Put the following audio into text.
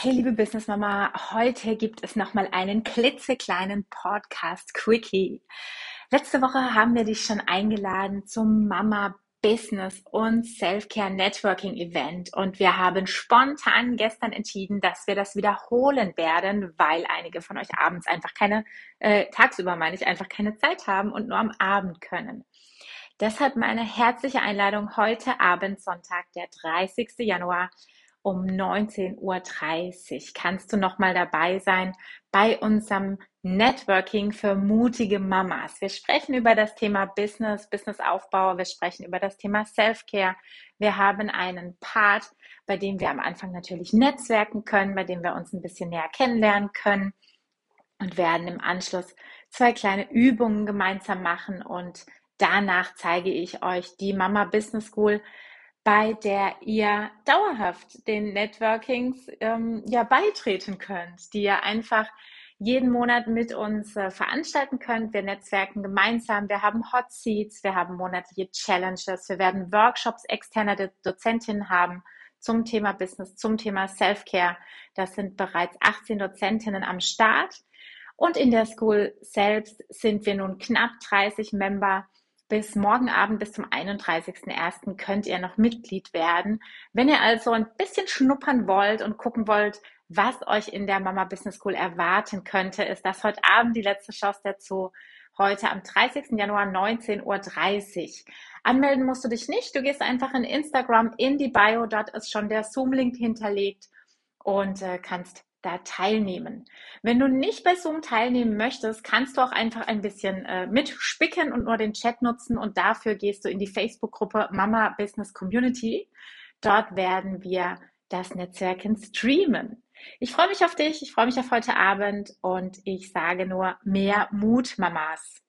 Hey, liebe Business Mama, heute gibt es nochmal einen klitzekleinen Podcast Quickie. Letzte Woche haben wir dich schon eingeladen zum Mama Business und Self-Care Networking Event und wir haben spontan gestern entschieden, dass wir das wiederholen werden, weil einige von euch abends einfach keine, äh, tagsüber meine ich, einfach keine Zeit haben und nur am Abend können. Deshalb meine herzliche Einladung heute Abend, Sonntag, der 30. Januar um 19.30 Uhr kannst du nochmal dabei sein bei unserem Networking für mutige Mamas. Wir sprechen über das Thema Business, Businessaufbau. Wir sprechen über das Thema Self-Care. Wir haben einen Part, bei dem wir am Anfang natürlich netzwerken können, bei dem wir uns ein bisschen näher kennenlernen können und werden im Anschluss zwei kleine Übungen gemeinsam machen und danach zeige ich euch die Mama Business School bei der ihr dauerhaft den Networkings ähm, ja beitreten könnt, die ihr einfach jeden Monat mit uns äh, veranstalten könnt. Wir netzwerken gemeinsam, wir haben Hot Seats, wir haben monatliche Challenges, wir werden Workshops externer Do Dozentinnen haben zum Thema Business, zum Thema Self-Care. Das sind bereits 18 Dozentinnen am Start. Und in der School selbst sind wir nun knapp 30 Member bis morgen Abend, bis zum 31.01. könnt ihr noch Mitglied werden. Wenn ihr also ein bisschen schnuppern wollt und gucken wollt, was euch in der Mama Business School erwarten könnte, ist das heute Abend die letzte Chance dazu. Heute am 30. Januar 19.30 Uhr. Anmelden musst du dich nicht. Du gehst einfach in Instagram in die Bio. Dort ist schon der Zoom-Link hinterlegt und äh, kannst da teilnehmen. Wenn du nicht bei Zoom teilnehmen möchtest, kannst du auch einfach ein bisschen äh, mitspicken und nur den Chat nutzen und dafür gehst du in die Facebook-Gruppe Mama Business Community. Dort werden wir das Netzwerken streamen. Ich freue mich auf dich, ich freue mich auf heute Abend und ich sage nur mehr Mut, Mamas.